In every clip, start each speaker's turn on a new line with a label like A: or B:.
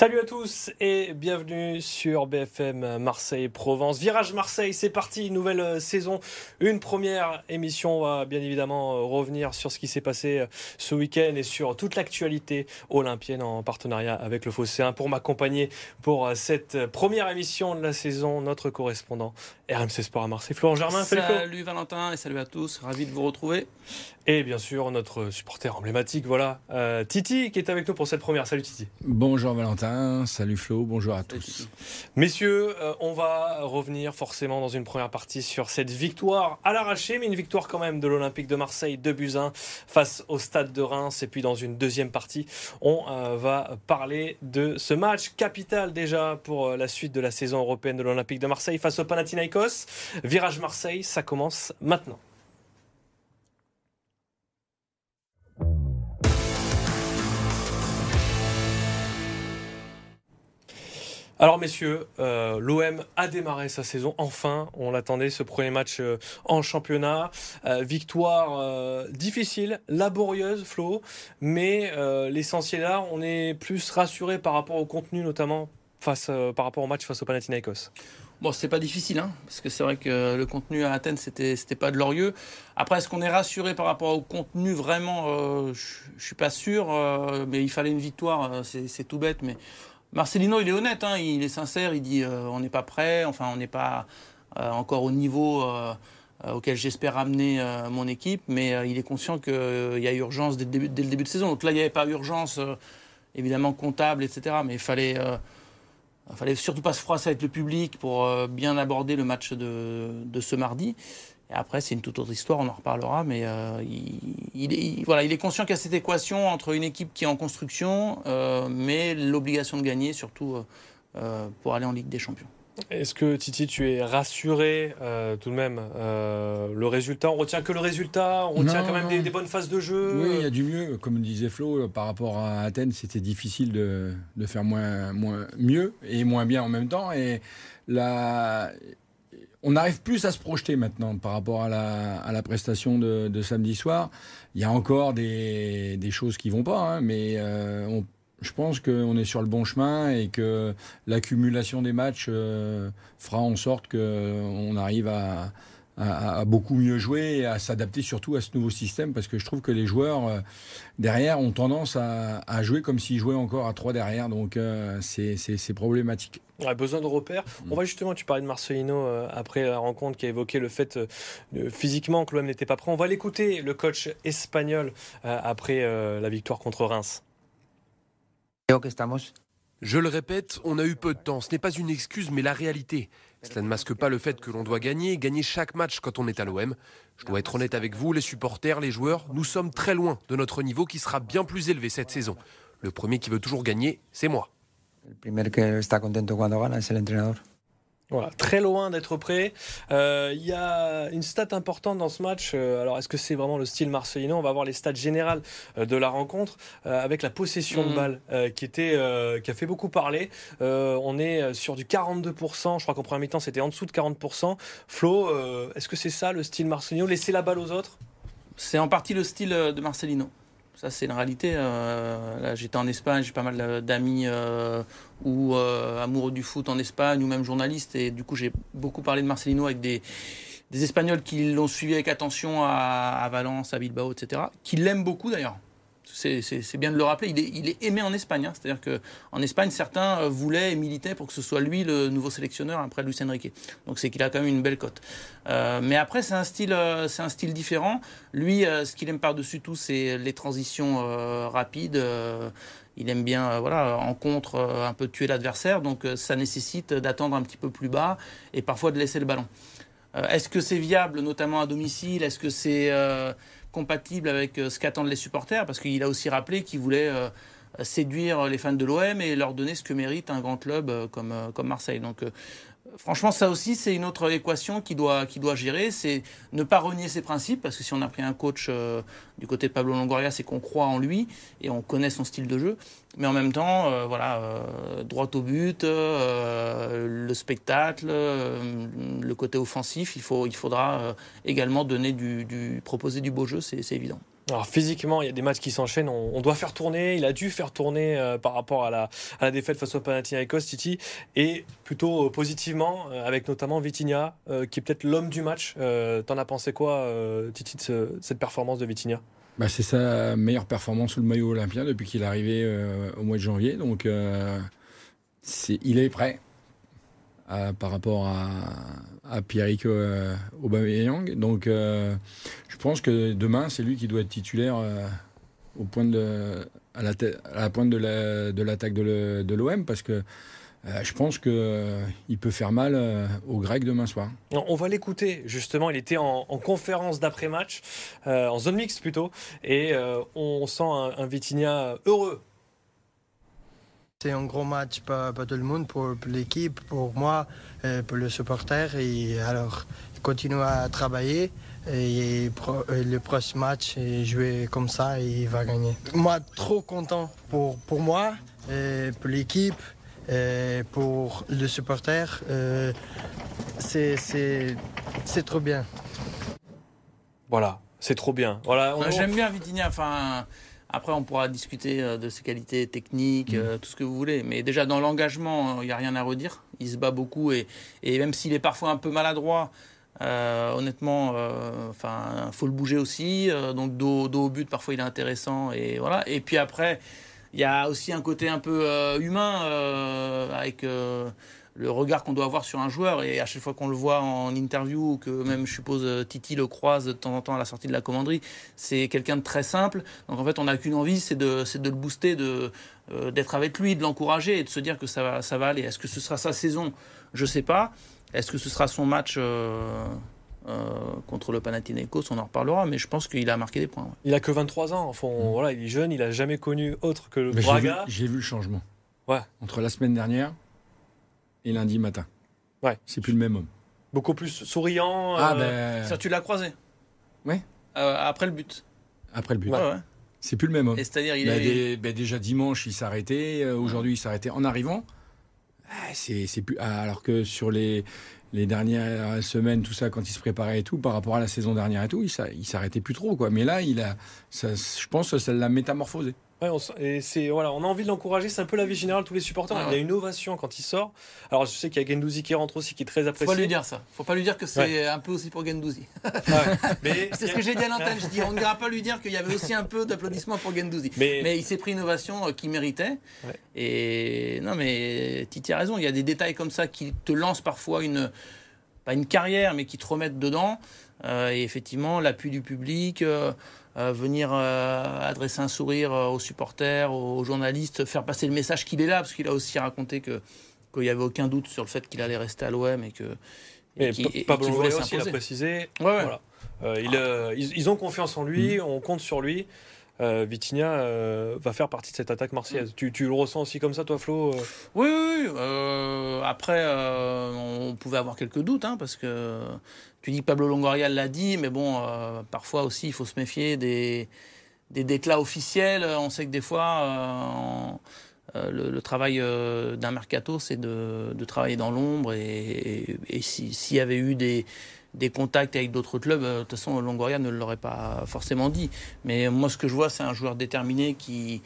A: Salut à tous et bienvenue sur BFM Marseille Provence. Virage Marseille, c'est parti, nouvelle euh, saison, une première émission. On va bien évidemment euh, revenir sur ce qui s'est passé euh, ce week-end et sur toute l'actualité olympienne en partenariat avec le Fosséen. Pour m'accompagner pour cette première émission de la saison, notre correspondant RMC Sport à Marseille, Florent Germain.
B: Salut, salut Valentin et salut à tous, ravi de vous retrouver.
A: Et bien sûr, notre supporter emblématique, voilà, Titi qui est avec nous pour cette première. Salut Titi.
C: Bonjour Valentin salut Flo, bonjour à tous.
A: Messieurs, euh, on va revenir forcément dans une première partie sur cette victoire à l'arraché, mais une victoire quand même de l'Olympique de Marseille, de Buzyn face au Stade de Reims. Et puis dans une deuxième partie, on euh, va parler de ce match capital déjà pour euh, la suite de la saison européenne de l'Olympique de Marseille face au Panathinaikos. Virage Marseille, ça commence maintenant. Alors messieurs, euh, l'OM a démarré sa saison enfin. On l'attendait ce premier match euh, en championnat. Euh, victoire difficile, laborieuse, Flo, mais l'essentiel là, on est plus rassuré par rapport au contenu notamment face par rapport au match face au Panathinaikos.
B: Bon, c'est pas difficile, hein, parce que c'est vrai que le contenu à Athènes, c'était, c'était pas glorieux. Après, est-ce qu'on est rassuré par rapport au contenu Vraiment, je, je suis pas sûr, mais il fallait une victoire, c'est, c'est tout bête, mais Marcelino, il est honnête, hein, il est sincère, il dit euh, on n'est pas prêt, enfin on n'est pas euh, encore au niveau euh, auquel j'espère amener mon équipe, mais il est conscient qu'il y a urgence dès le, début, de saison. Donc là, il n'y avait pas urgence, évidemment comptable, etc. Mais il fallait, fallait surtout pas se froisser avec le public pour bien aborder le match de ce mardi. Et après, c'est une toute autre histoire, on en reparlera, mais euh, il, est, voilà, il est conscient qu'il y a cette équation entre une équipe qui est en construction, euh, mais l'obligation de gagner, surtout euh, pour aller en Ligue des Champions.
A: Est-ce que Titi, tu es rassuré tout de même Le résultat, on retient que le résultat, on retient quand même des, bonnes phases de jeu?
C: Oui, il y a du mieux. Comme disait Flo, par rapport à Athènes, c'était difficile de, de, faire moins, moins, mieux et moins bien en même temps. Et la, on arrive plus à se projeter maintenant par rapport à la, prestation de, samedi soir. Il y a encore des, choses qui vont pas, hein, mais euh, je pense qu'on est sur le bon chemin et que l'accumulation des matchs euh, fera en sorte qu'on arrive à, beaucoup mieux jouer et à s'adapter surtout à ce nouveau système parce que je trouve que les joueurs euh, derrière ont tendance à, jouer comme s'ils jouaient encore à trois derrière. Donc c'est problématique.
A: A besoin de repères. On va justement, tu parlais de Marcelino euh, après la rencontre qui a évoqué le fait physiquement que l'OM n'était pas prêt. On va l'écouter, le coach espagnol, après la victoire contre Reims.
D: Je le répète, on a eu peu de temps. Ce n'est pas une excuse, mais la réalité. Cela ne masque pas le fait que l'on doit gagner, gagner chaque match quand on est à l'OM. Je dois être honnête avec vous, les supporters, les joueurs, nous sommes très loin de notre niveau qui sera bien plus élevé cette saison. Le premier qui veut toujours gagner, c'est moi.
E: Le premier qui está contento cuando gana es el entrenador.
A: Voilà, très loin d'être prêt. Euh, il y a une stat importante dans ce match. Euh, alors, est-ce que c'est vraiment le style marseillais? On va voir les stats générales euh, de la rencontre avec la possession de mm. balle qui était, qui a fait beaucoup parler. on est sur du 42%. Je crois qu'en première mi-temps, c'était en dessous de 40%. Flo, est-ce que c'est ça le style Marcelino Laisser la balle aux autres?
B: C'est en partie le style de Marcelino. Ça, c'est une réalité. Euh, j'étais en Espagne, j'ai pas mal d'amis euh, ou euh, amoureux du foot en Espagne ou même journalistes. Et du coup, j'ai beaucoup parlé de Marcelino avec des, Espagnols qui l'ont suivi avec attention à Valence, à Bilbao, etc. Qui l'aiment beaucoup d'ailleurs c'est bien de le rappeler, il est, aimé en Espagne. Hein. C'est-à-dire qu'en Espagne, certains euh, voulaient et militaient pour que ce soit lui le nouveau sélectionneur après Luis Enrique. Donc c'est qu'il a quand même une belle cote. Euh, mais après, c'est un, style, euh, un style différent. Lui, ce qu'il aime par-dessus tout, c'est les transitions rapides. il aime bien, voilà, en contre, un peu tuer l'adversaire. Donc ça nécessite d'attendre un petit peu plus bas et parfois de laisser le ballon. Est-ce que c'est viable, notamment à domicile? Est-ce que c'est compatible avec euh, ce qu'attendent les supporters, parce qu'il a aussi rappelé qu'il voulait euh, séduire les fans de l'OM et leur donner ce que mérite un grand club euh, comme, comme Marseille. Donc franchement, ça aussi, c'est une autre équation qui doit, qui doit gérer. C'est ne pas renier ses principes, parce que si on a pris un coach euh, du côté de Pablo Longoria, c'est qu'on croit en lui et on connaît son style de jeu. Mais en même temps, euh, voilà, euh, droit au but, le spectacle, le côté offensif, il, faut, il faudra également donner du, proposer du beau jeu, c'est évident.
A: Alors physiquement, il y a des matchs qui s'enchaînent. On, doit faire tourner. Il a dû faire tourner euh, par rapport à la, défaite face au Panathinaikos, Titi, et plutôt euh, positivement, euh, avec notamment Vitinha, qui est peut-être l'homme du match. T'en as pensé quoi, Titi, de, cette performance de Vitinha?
C: Bah, C'est sa meilleure performance sous le maillot olympien depuis qu'il est arrivé au mois de janvier. Donc il est prêt par rapport à, à Pierrick euh, Aubameyang. Donc, euh, je pense que demain, c'est lui qui doit être titulaire euh, au point de, à, la la pointe de l'attaque de l'OM parce que je pense qu'il peut faire mal aux Grecs demain soir.
A: On va l'écouter, justement. Il était en, conférence d'après-match, en zone mixte plutôt, et on sent un, un heureux
F: c'est un gros match pour, tout le monde, pour, l'équipe, pour moi, euh, pour le supporter. Et alors, continue à travailler. Et, le prochain match, jouer comme ça et il va gagner. Moi, trop content pour, pour moi, euh, pour l'équipe, euh, pour le supporter. c'est trop bien.
A: Voilà, c'est trop bien. Voilà,
B: J'aime bien Vitinha. Enfin, après, on pourra discuter euh, de ses qualités techniques, euh, tout ce que vous voulez. Mais déjà, dans l'engagement, il n'y a rien à redire. Il se bat beaucoup et, et même s'il est parfois un peu maladroit, euh, honnêtement, enfin, faut le bouger aussi. donc dos, dos, au but, parfois il est intéressant et voilà. Et puis après, il y a aussi un côté un peu humain avec le regard qu'on doit avoir sur un joueur. Et à chaque fois qu'on le voit en interview, ou que même je suppose euh, Titi le croise de temps en temps à la sortie de la commanderie, c'est quelqu'un de très simple. Donc en fait, on n'a qu'une envie, c'est de, de le booster, de, euh, d'être avec lui, de l'encourager et de se dire que ça va, ça va aller. Est-ce que ce sera sa saison? Je ne sais pas. Est-ce que ce sera son match euh, contre le Panathinaikos? On en reparlera, mais je pense qu'il a marqué des points.
A: Il a que 23 ans. Enfin, mm. voilà, il est jeune, il a jamais connu autre que le Braga.
C: J'ai vu, le changement. Ouais. Entre la semaine dernière et lundi matin. Ouais. C'est plus le même homme.
A: Beaucoup plus souriant. Ah,
B: euh, ben... Ça, tu l'as croisé
C: Ouais.
B: Euh, après le but.
C: Après le but. Ouais, C'est plus le même homme.
B: C'est-à-dire,
C: il ben, est... ben, déjà dimanche, il s'arrêtait. Euh, aujourd'hui, il s'arrêtait en arrivant. Ah, c'est plus. Ah, alors que sur les, les dernières semaines, tout ça, quand il se préparait et tout, par rapport à la saison dernière et tout, il s'arrêtait plus trop, quoi. Mais là, il a, je pense que ça l'a métamorphosé.
A: Ouais, on, et c'est voilà, on a envie de l'encourager. C'est un peu la vie générale tous les supporters. il y a une ovation quand il sort. Alors je sais qu'il y a Gendouzi qui rentre aussi, qui est très apprécié.
B: Faut pas lui dire ça. Faut pas lui dire que c'est un peu aussi pour Gendouzi. c'est ce que j'ai dit à l'antenne. Je dis, on ne dira pas lui dire qu'il y avait aussi un peu d'applaudissements pour Gendouzi. Mais, il s'est pris une ovation euh, qu'il méritait. Et non, mais Titi a raison. Il y a des détails comme ça qui te lancent parfois une pas une carrière, mais qui te remettent dedans. Euh, et effectivement, l'appui du public. Euh, euh, venir euh, adresser un sourire euh, aux supporters, aux journalistes, faire passer le message qu'il est là, parce qu'il a aussi raconté que qu'il n'y avait aucun doute sur le fait qu'il allait rester à l'OM et que.
A: Et, Pablo aussi l'a précisé. Voilà. ils, ont confiance en lui, mm. on compte sur lui. Euh, Vitinha va faire partie de cette attaque marseillaise. Mm. Tu, le ressens aussi comme ça, toi, Flo
B: Oui, oui. oui. après, on pouvait avoir quelques doutes, hein, parce que tu dis que Pablo Longoria l'a dit, mais bon, euh, parfois aussi, il faut se méfier des, des déclats officiels. On sait que des fois, euh, euh, le, travail d'un mercato, c'est de, travailler dans l'ombre. Et, s'il y avait eu des, des contacts avec d'autres clubs, de toute façon, Longoria ne l'aurait pas forcément dit. Mais moi, ce que je vois, c'est un joueur déterminé qui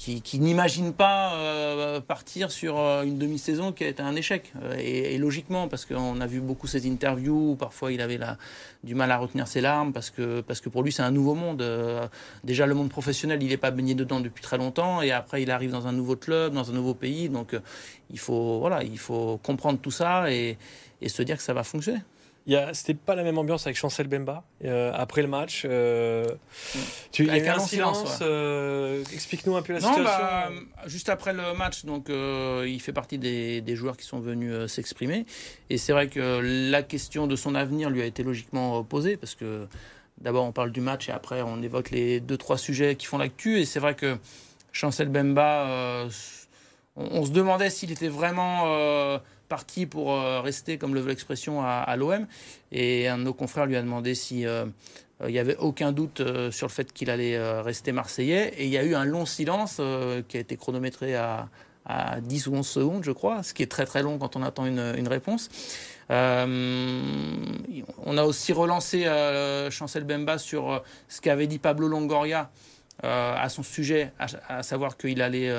B: qui, n'imagine pas euh, partir sur euh, une demi-saison qui a été un échec. Euh, et, logiquement, parce qu'on a vu beaucoup ces interviews parfois il avait du mal à retenir ses larmes, parce que, parce que pour lui c'est un nouveau monde. déjà le monde professionnel, il n'est pas baigné dedans depuis très longtemps, et après il arrive dans un nouveau club, dans un nouveau pays, donc il, faut, voilà, il faut comprendre tout ça et se dire que ça va fonctionner.
A: C'était pas la même ambiance avec Chancel Bemba euh, après le match. Euh, tu, il y a un silence. Euh, explique-nous un peu la situation. Bah,
B: juste après le match, donc il fait partie des, des joueurs qui sont venus s'exprimer. Et c'est vrai que la question de son avenir lui a été logiquement posée parce que d'abord on parle du match et après on évoque les deux trois sujets qui font l'actu. Et c'est vrai que Chancel Bemba, on, on, se demandait s'il était vraiment parti pour euh, rester, comme le veut l'expression, à, l'OM. Et un de nos confrères lui a demandé si euh, euh, il n'y avait aucun doute sur le fait qu'il allait rester marseillais. Et il y a eu un long silence qui a été chronométré à, à 10 ou 11 secondes, je crois, ce qui est très très long quand on attend une, réponse. on on a aussi relancé Chancel Bemba sur ce qu'avait dit Pablo Longoria à son sujet, à savoir qu'il allait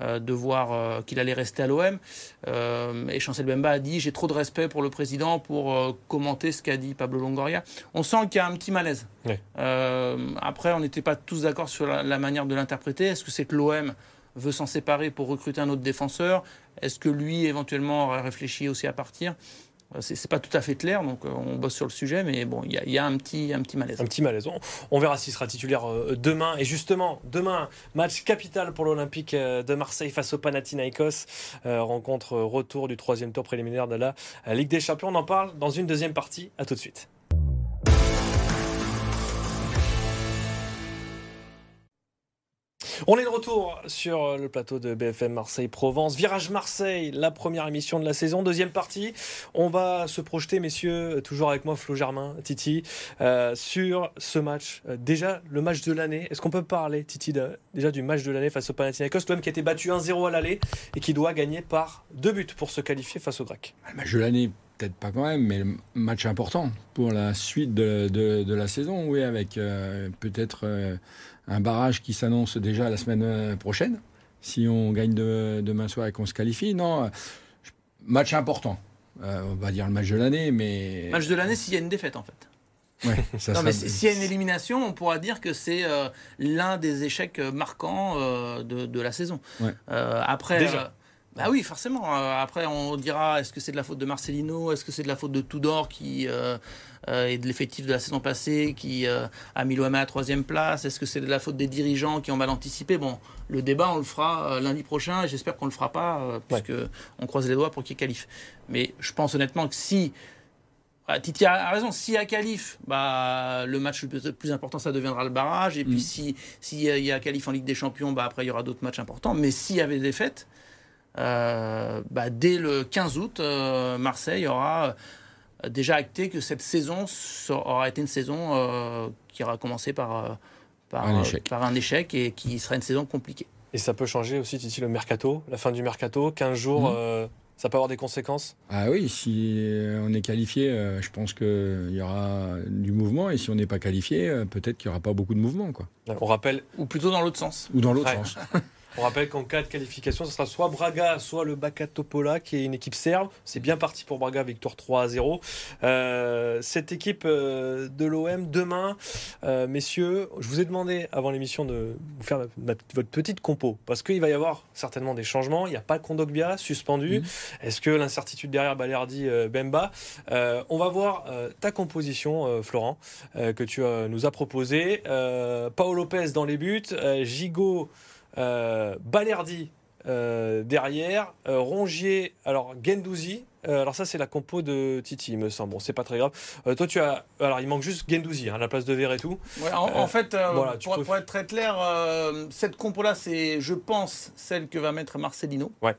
B: euh, euh, qu'il allait rester à l'OM. Euh, et Chancel Bemba a dit j'ai trop de respect pour le président pour commenter ce qu'a dit Pablo Longoria. On sent qu'il y a un petit malaise. après, on n'était pas tous d'accord sur la, manière de l'interpréter. Est-ce que c'est que l'OM veut s'en séparer pour recruter un autre défenseur? Est-ce que lui, éventuellement, aurait réfléchi aussi à partir? euh, c'est pas tout à fait clair, donc euh, on bosse sur le sujet, mais bon, il y, a un petit, un malaise.
A: Un petit malaise. On, verra s'il sera titulaire euh, demain. Et justement, demain, match capital pour l'Olympique de Marseille face au Panathinaikos. rencontre retour du troisième tour préliminaire de la Ligue des Champions. On en parle dans une deuxième partie. À tout de suite. On est de retour sur le plateau de BFM Marseille-Provence. Virage Marseille, la première émission de la saison. Deuxième partie, on va se projeter, messieurs, toujours avec moi, Flo Germain, Titi, euh, sur ce match. Euh, déjà, le match de l'année. Est-ce qu'on peut parler, Titi, déjà du match de l'année face au Panathinaikos L'homme qui a été battu 1-0 à l'aller et qui doit gagner par deux buts pour se qualifier face au Grec?
C: Le match de l'année, peut-être pas quand même, mais le match important pour la suite de, la saison, oui, avec euh, peut-être un barrage qui s'annonce déjà la semaine euh, prochaine. Si on gagne demain soir et qu'on se qualifie, non, euh, match important. Euh, on va dire le match de l'année, mais.
B: Match de l'année s'il y a une défaite en fait.
C: Ouais, ça
B: non, mais s'il y a une élimination, on pourra dire que c'est l'un des échecs marquants de, la saison. après,
A: Déjà.
B: Bah oui, forcément. après, on dira est-ce que c'est de la faute de Marcelino? Est-ce que c'est de la faute de Tudor qui euh, et de l'effectif de la saison passée qui euh, a mis l'OM à la troisième place? Est-ce que c'est de la faute des dirigeants qui ont mal anticipé? Bon, le débat, on le fera euh, lundi prochain et j'espère qu'on ne le fera pas, puisque on croise les doigts pour qu'il qualifie. Mais je pense honnêtement que si ah, Titi a raison. S'il y a qualif, bah, le match le plus important, ça deviendra le barrage. Et puis, mm. si s'il y a qualif en Ligue des Champions, bah, après, il y aura d'autres matchs importants. Mais s'il y avait des fêtes, bah, dès le 15 août, Marseille aura déjà acté que cette saison aura été une saison euh, qui aura commencé par, euh, par,
C: un
B: euh, par, un échec et qui sera une saison compliquée.
A: Et ça peut changer aussi, Titi, le mercato, la fin du mercato, 15 jours. Mhm. ça peut avoir des conséquences?
C: Ah oui, si on est qualifié, je pense qu'il y aura du mouvement. Et si on n'est pas qualifié, peut-être qu'il n'y aura pas beaucoup de mouvement. Quoi.
A: On rappelle.
B: Ou plutôt dans l'autre sens.
C: Ou dans l'autre sens.
A: On rappelle qu'en cas de qualification, ce sera soit Braga, soit le Bacca Topola, qui est une équipe serbe. C'est bien parti pour Braga, victoire 3 à 0. Euh, cette équipe euh, de l'OM, demain, euh, messieurs, je vous ai demandé avant l'émission de vous faire votre petite compo, parce qu'il va y avoir certainement des changements. Il n'y a pas Kondogbia suspendu. Mmh. Est-ce que l'incertitude derrière Balerdi, Bemba On va voir ta composition, Florent, que tu nous as proposée. Paolo Lopez dans les buts, Gigot. Euh, Balerdi euh, derrière, euh, Rongier, alors Gendouzi. alors ça c'est la compo de Titi, il me semble. Bon, c'est pas très grave. toi tu as, alors il manque juste Gendouzi hein, à la place de.
B: Ouais, en, fait, pour, être très clair, cette compo là c'est, je pense, celle que va mettre Marcelino.
A: Ouais.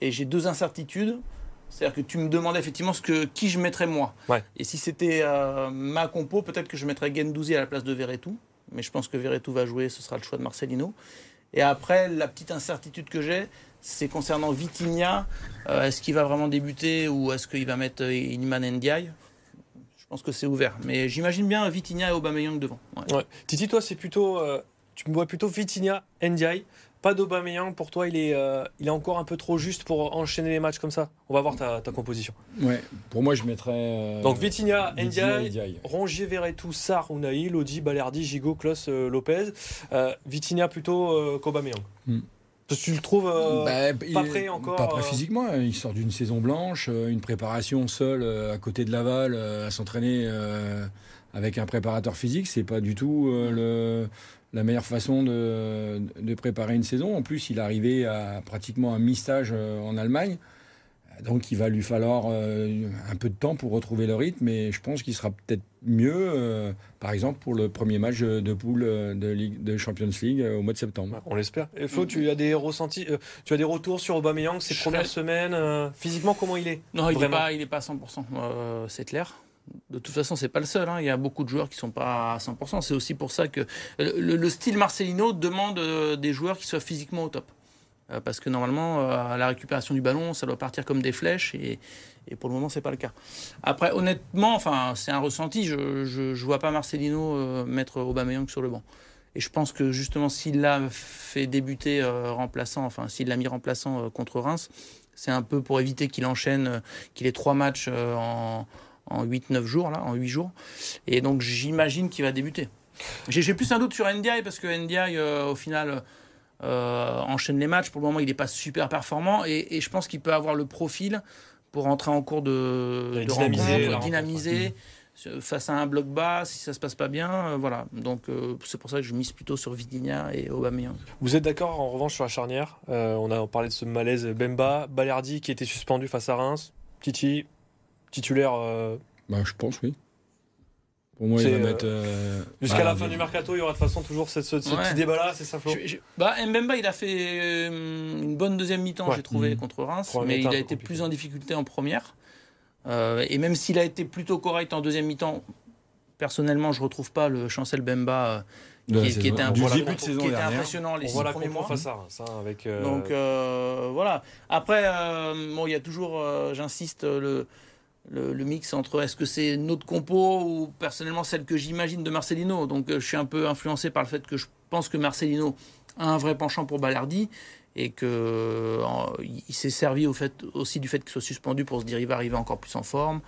B: Et j'ai deux incertitudes. C'est-à-dire que tu me demandais effectivement ce que, qui je mettrais moi.
A: Ouais.
B: Et si c'était ma compo, peut-être que je mettrais Gendouzi à la place de Verretou. Mais je pense que Verretou va jouer, ce sera le choix de Marcelino. Et après, la petite incertitude que j'ai, c'est concernant Vitinha. Euh, est-ce qu'il va vraiment débuter ou est-ce qu'il va mettre euh, Ndiaye? Je pense que c'est ouvert. Mais j'imagine bien Vitinha et Aubameyang devant.
A: Titi, toi, c'est plutôt, euh, tu me vois plutôt Vitinha, Ndiaye. Pas d'Aubameyang pour toi, il est, euh, il est encore un peu trop juste pour enchaîner les matchs comme ça? On va voir ta, composition.
C: Ouais, pour moi je mettrais. Euh,
A: Donc Vitinha, Ndiaye, Rongier, Verretou, Sarr, Unai, Lodi, Balerdi, Gigot, Klos, euh, Lopez. Vitinha plutôt qu'Aubameyang. Hmm. Tu le trouves bah, pas prêt encore
C: Pas prêt physiquement. Hein. Il sort d'une saison blanche, une préparation seule à côté de Laval, à s'entraîner avec un préparateur physique. C'est pas du tout le la meilleure façon de, préparer une saison. En plus, il est arrivé à pratiquement un mi-stage euh, en Allemagne. Donc il va lui falloir euh, un peu de temps pour retrouver le rythme, mais je pense qu'il sera peut-être mieux, euh, par exemple, pour le premier match de poule de, Ligue, de Champions League au mois de septembre.
A: On l'espère. Et Flo, tu as des ressentis, tu as des retours sur Aubameyang ces premières semaines. physiquement, comment il est
B: Non, il n'est pas, il est pas à 100%. c'est clair de toute façon, c'est pas le seul. Hein. Il y a beaucoup de joueurs qui sont pas à 100%. C'est aussi pour ça que le, style Marcelino demande euh, des joueurs qui soient physiquement au top. Euh, parce que normalement, euh, à la récupération du ballon, ça doit partir comme des flèches et, pour le moment, c'est pas le cas. Après, honnêtement, enfin, c'est un ressenti. Je, je, vois pas Marcelino mettre Aubameyang sur le banc. Et je pense que justement, s'il l'a fait débuter remplaçant, enfin, s'il l'a mis remplaçant contre Reims, c'est un peu pour éviter qu'il enchaîne, qu'il ait trois matchs en, en 8-9 jours, là, en 8 jours. Et donc, j'imagine qu'il va débuter. J'ai plus un doute sur NDI parce que NDI, euh, au final, euh, enchaîne les matchs. Pour le moment, il n'est pas super performant et, et je pense qu'il peut avoir le profil pour entrer en cours de,
A: dynamiser
B: rencontre,
A: rencontre,
B: euh, face à un bloc bas, si ça se passe pas bien, euh, voilà. Donc euh, c'est pour ça que je mise plutôt sur Vidinia et Aubameyang.
A: Vous êtes d'accord en revanche sur la charnière? Euh, On a parlé de ce malaise Bemba, Balerdi qui était suspendu face à Reims, Titi titulaire euh,
C: Bah, je pense, oui. Pour moi, il va
A: euh,
C: mettre. euh,
A: jusqu'à
C: bah,
A: la fin du mercato. Il y aura de toute façon toujours ce, ce- ce
B: Ouais.
A: petit débat là, c'est ça Flo
B: Je- je- bah, Mbemba, il a fait une bonne deuxième mi-temps,
A: Ouais.
B: j'ai trouvé,
C: Mhm.
B: contre Reims, mais il a été
A: compliqué.
B: plus en difficulté en première. Euh, et même s'il a été plutôt correct en deuxième mi-temps, personnellement, je retrouve pas le Chancel Bemba euh, qui, était, un-
C: du
A: voilà,
C: début de
B: qui était impressionnant les
A: On
B: six
A: voit la
B: premiers mois.
A: face à Reims hein, avec. euh,
B: Donc euh, voilà. Après, euh, bon, il y a toujours, euh, j'insiste, le, le, mix entre est-ce que c'est notre compo ou personnellement celle que j'imagine de Marcelino. Donc euh, je suis un peu influencé par le fait que je pense que Marcelino a un vrai penchant pour Ballardi et que euh, il s'est servi aussi du fait qu'il soit suspendu pour se dire il va arriver encore plus en forme.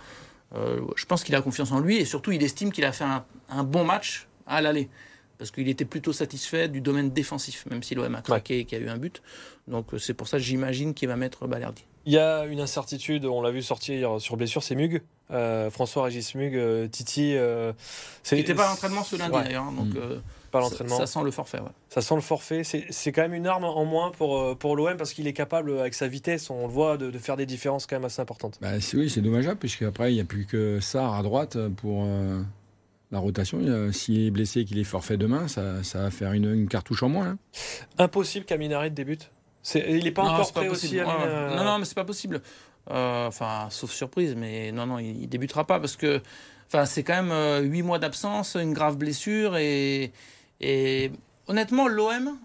B: Euh, je pense qu'il a confiance en lui et surtout il estime qu'il a fait un bon match à l'aller. Parce qu'il était plutôt satisfait du domaine défensif, même si l'OM a craqué et qu'il y a eu un but. Donc euh, c'est pour ça que j'imagine qu'il va mettre Balerdi.
A: Il y a une incertitude, on l'a vu sortir sur blessure, c'est Mug. Euh, François-Régis Mug, euh, Titi. euh,
B: Il n'était pas à l'entraînement ce lundi
A: Ouais.
B: d'ailleurs, hein, donc
C: Mm.
B: euh,
A: pas l'entraînement.
B: ça sent le forfait. ouais.
A: Ça sent le forfait. C'est c'est quand même une arme en moins pour, pour l'OM parce qu'il est capable, avec sa vitesse, on le voit, de, de faire des différences quand même assez importantes.
C: Bah, oui, c'est dommageable, puisqu'après, il n'y a plus que Sarr à droite pour euh, la rotation. S'il est blessé et qu'il est forfait demain, ça, ça va faire une, une cartouche en moins. hein.
A: Impossible qu'Aminarit débute. C'est- Il n'est pas
B: Non,
A: encore
B: c'est pas
A: prêt aussi. Euh,
B: Non, non, mais c'est pas possible. Euh, Enfin, sauf surprise, mais non, non, il, il débutera pas parce que, enfin, c'est quand même euh, huit mois d'absence, une grave blessure et, et honnêtement, l'OM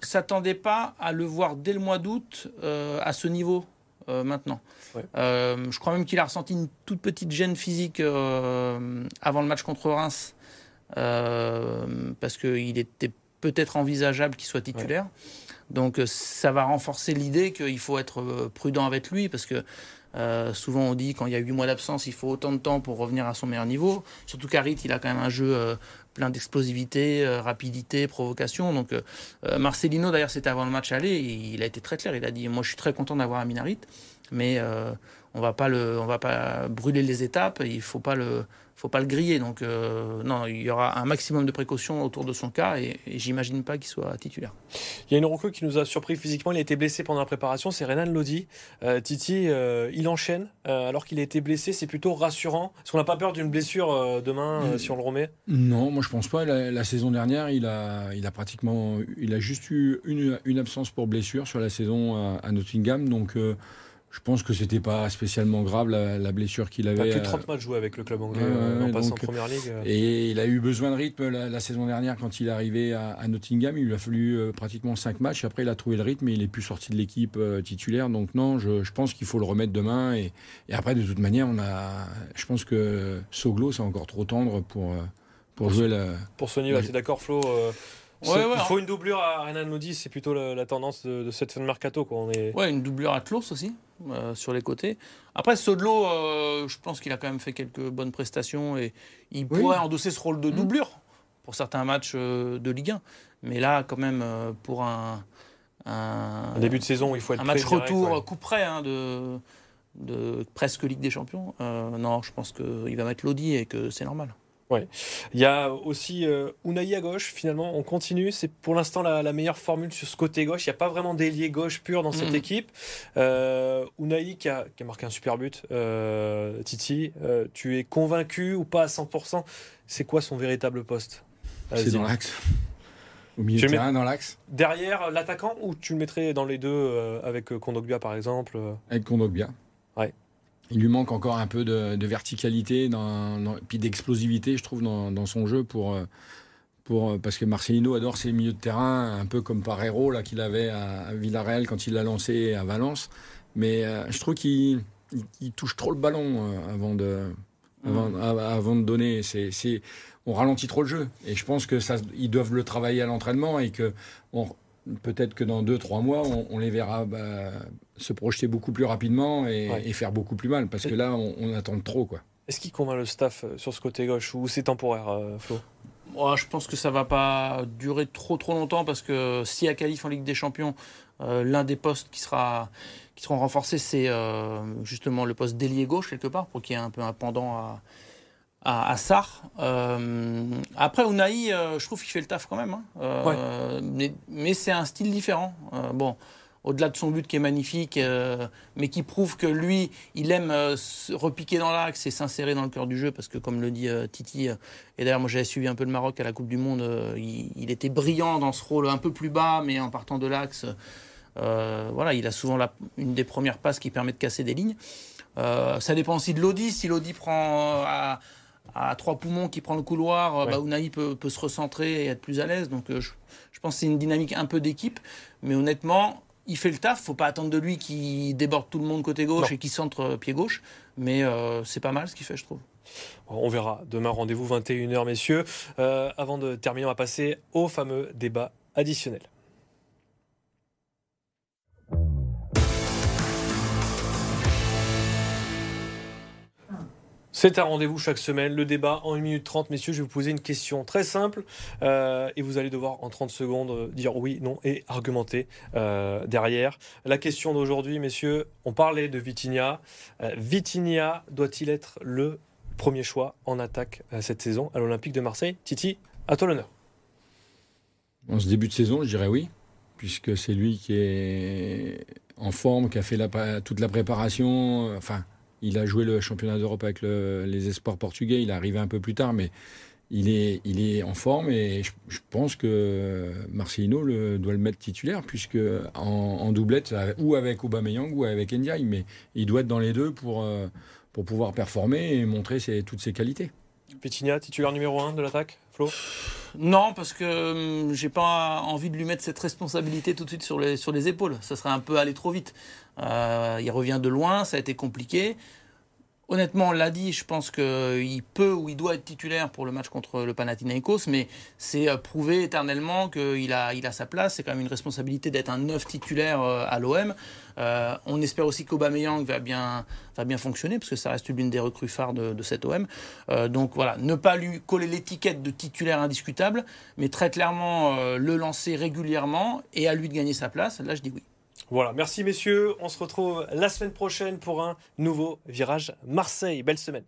B: s'attendait pas à le voir dès le mois d'août euh, à ce niveau euh, maintenant.
A: Ouais.
B: Euh, je crois même qu'il a ressenti une toute petite gêne physique euh, avant le match contre Reims parce qu'il était peut-être envisageable qu'il soit titulaire. Donc ça va renforcer l'idée qu'il faut être prudent avec lui parce que euh, souvent on dit quand il y a huit mois d'absence, il faut autant de temps pour revenir à son meilleur niveau. Surtout qu'Harit, il a quand même un jeu euh, plein d'explosivité, euh, rapidité, provocation. Donc euh, euh, Marcelino, d'ailleurs, c'était avant le match aller, il a été très clair. Il a dit moi je suis très content d'avoir Amin Harit, mais on va pas le, on va pas brûler les étapes. Il faut pas le, faut pas le griller. Donc euh, non, il y aura un maximum de précautions autour de son cas, et, et j'imagine pas qu'il soit titulaire.
A: Il y a une recrue qui nous a surpris physiquement. Il a été blessé pendant la préparation. C'est Renan Lodi. Euh, Titi, euh, il enchaîne euh, alors qu'il a été blessé. C'est plutôt rassurant. Est-ce qu'on n'a pas peur d'une blessure euh, demain si on le remet?
C: Non, moi je pense pas. La, la saison dernière, il a, il a pratiquement, il a juste eu une, une absence pour blessure sur la saison à, à Nottingham, donc euh, je pense que c'était pas spécialement grave la, la blessure qu'il
A: Il a
C: avait.
A: plus de
C: euh,
A: 30 matchs joués avec le club anglais euh, en passant
C: donc,
A: en première ligue. euh.
C: Et il a eu besoin de rythme la, la saison dernière quand il est arrivé à, à Nottingham. Il lui a fallu euh, pratiquement 5 matchs. Après, il a trouvé le rythme et il est plus sorti de l'équipe euh, titulaire. Donc non, je, je pense qu'il faut le remettre demain. Et, et après, de toute manière, on a, je pense que Soglo, c'est encore trop tendre pour, euh, pour
A: Pour
C: jouer la.
A: Pour ce niveau,
C: Ouais.
A: tu es d'accord, Flo euh,
B: Ouais,
A: c'est-
B: ouais,
A: Il faut une doublure à Renan Lodi. C'est plutôt la, la tendance de, de cette fin de mercato. Quoi. On est...
B: Ouais, une doublure à Klaus aussi, euh, sur les côtés. Après, Sodlo, euh, je pense qu'il a quand même fait quelques bonnes prestations et il
C: Oui.
B: pourrait endosser ce rôle de
C: Mhm.
B: doublure pour certains matchs euh, de Ligue 1. Mais là, quand même, pour un, un,
A: Un début de saison, il faut être
B: un match
A: direct,
B: retour
A: ouais.
B: coup près hein, de, de presque Ligue des Champions, non, je pense qu'il va mettre Lodi et que c'est normal.
A: Il y a aussi euh, Unai à gauche, finalement, on continue. C'est pour l'instant la, la meilleure formule sur ce côté gauche. Il n'y a pas vraiment d'ailier gauche pur dans cette
B: Mhm.
A: équipe. Euh, Unai qui a, qui a marqué un super but. Euh, Titi, euh, tu es convaincu ou pas à 100% C'est quoi son véritable poste?
C: C'est dans l'axe. Au milieu
A: Tu
C: de terrain, dans l'axe,
A: Derrière l'attaquant ou tu le mettrais dans les deux euh, avec Kondogbia par exemple?
C: Avec Kondogbia.
A: Ouais.
C: Il lui manque encore un peu de, de verticalité, dans, dans- puis d'explosivité, je trouve, dans, dans son jeu pour, euh, pour, parce que Marcelino adore ses milieux de terrain, un peu comme Parero là qu'il avait à, Villarreal quand il l'a lancé à Valence. Mais je trouve qu'il touche trop le ballon avant de, avant, avant de donner. C'est, on ralentit trop le jeu. Et je pense que ça, ils doivent le travailler à l'entraînement et que peut-être que dans deux, trois mois, on, les verra bah, se projeter beaucoup plus rapidement et, faire beaucoup plus mal. Parce que là, on, attend trop. quoi.
A: Est-ce qu'il convainc le staff euh, sur ce côté gauche ou c'est temporaire, euh, Flo?
B: Moi, Je pense que ça va pas durer trop trop longtemps parce que si à qualif en Ligue des Champions, euh, l'un des postes qui sera qui seront renforcés, c'est justement le poste d'ailier gauche quelque part pour qu'il y ait un peu un pendant à à, à Sarr. Euh, après, Unai, euh, je trouve qu'il fait le taf quand même. Hein. Euh, mais, mais c'est un style différent. Euh, bon, au-delà de son but qui est magnifique, euh, mais qui prouve que lui, il aime se repiquer dans l'axe et s'insérer dans le cœur du jeu, parce que comme le dit Titi, et d'ailleurs moi j'avais suivi un peu le Maroc à la Coupe du Monde, il, il, était brillant dans ce rôle un peu plus bas, mais en partant de l'axe. voilà, il a souvent la, une des premières passes qui permet de casser des lignes. ça dépend aussi de Lodi. Si Lodi prend à, à trois poumons qui prend le couloir, euh, bah, Unai peut, se recentrer et être plus à l'aise. Donc euh, je, pense que c'est une dynamique un peu d'équipe. Mais honnêtement, il fait le taf. faut pas attendre de lui qu'il déborde tout le monde côté gauche et qu'il centre euh, pied gauche. Mais c'est pas mal ce qu'il fait, je trouve.
A: On verra. Demain, rendez-vous 21h, messieurs. avant de terminer, on va passer au fameux débat additionnel. C'est un rendez-vous chaque semaine, le débat en 1 minute 30. Messieurs, je vais vous poser une question très simple euh, et vous allez devoir en 30 secondes euh, dire oui, non et argumenter euh, derrière. La question d'aujourd'hui, messieurs, on parlait de Vitinha. Vitinha doit-il être le premier choix en attaque cette saison à l'Olympique de Marseille? Titi, à toi l'honneur.
C: En ce début de saison, je dirais oui, puisque c'est lui qui est en forme, qui a fait toute la préparation. Enfin, il a joué le championnat d'Europe avec les espoirs portugais. Il est arrivé un peu plus tard, mais il est, en forme et je, pense que Marcelino doit le mettre titulaire, puisque en, doublette, ou avec Aubameyang ou avec Ndiaye, mais il doit être dans les deux pour, euh, pour pouvoir performer et montrer toutes ses qualités.
A: Pétinia, titulaire numéro 1 de l'attaque, Flo?
B: Non, parce que hum, j'ai pas envie de lui mettre cette responsabilité tout de suite sur les, sur les épaules. Ça serait un peu aller trop vite. Euh, il revient de loin, ça a été compliqué. Honnêtement, on l'a dit, je pense qu'il peut ou il doit être titulaire pour le match contre le Panathinaikos, mais c'est euh, prouvé éternellement qu'il a, il a sa place. C'est quand même une responsabilité d'être un neuf titulaire euh, à l'OM. Euh, on espère aussi qu'Aubameyang va bien, va bien fonctionner, parce que ça reste l'une des recrues phares de, de cet OM. donc voilà, ne pas lui coller l'étiquette de titulaire indiscutable, mais très clairement le lancer régulièrement et à lui de gagner sa place. Là, je dis oui.
A: Voilà, merci messieurs. On se retrouve la semaine prochaine pour un nouveau virage Marseille. Belle semaine.